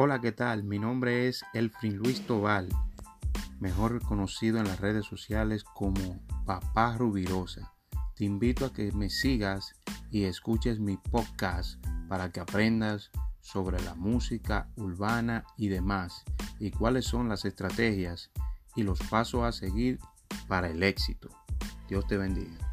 Hola, ¿qué tal? Mi nombre es Elfrin Luis Tobal, mejor conocido en las redes sociales como Papá Rubirosa. Te invito a que me sigas y escuches mi podcast para que aprendas sobre la música urbana y demás y cuáles son las estrategias y los pasos a seguir para el éxito. Dios te bendiga.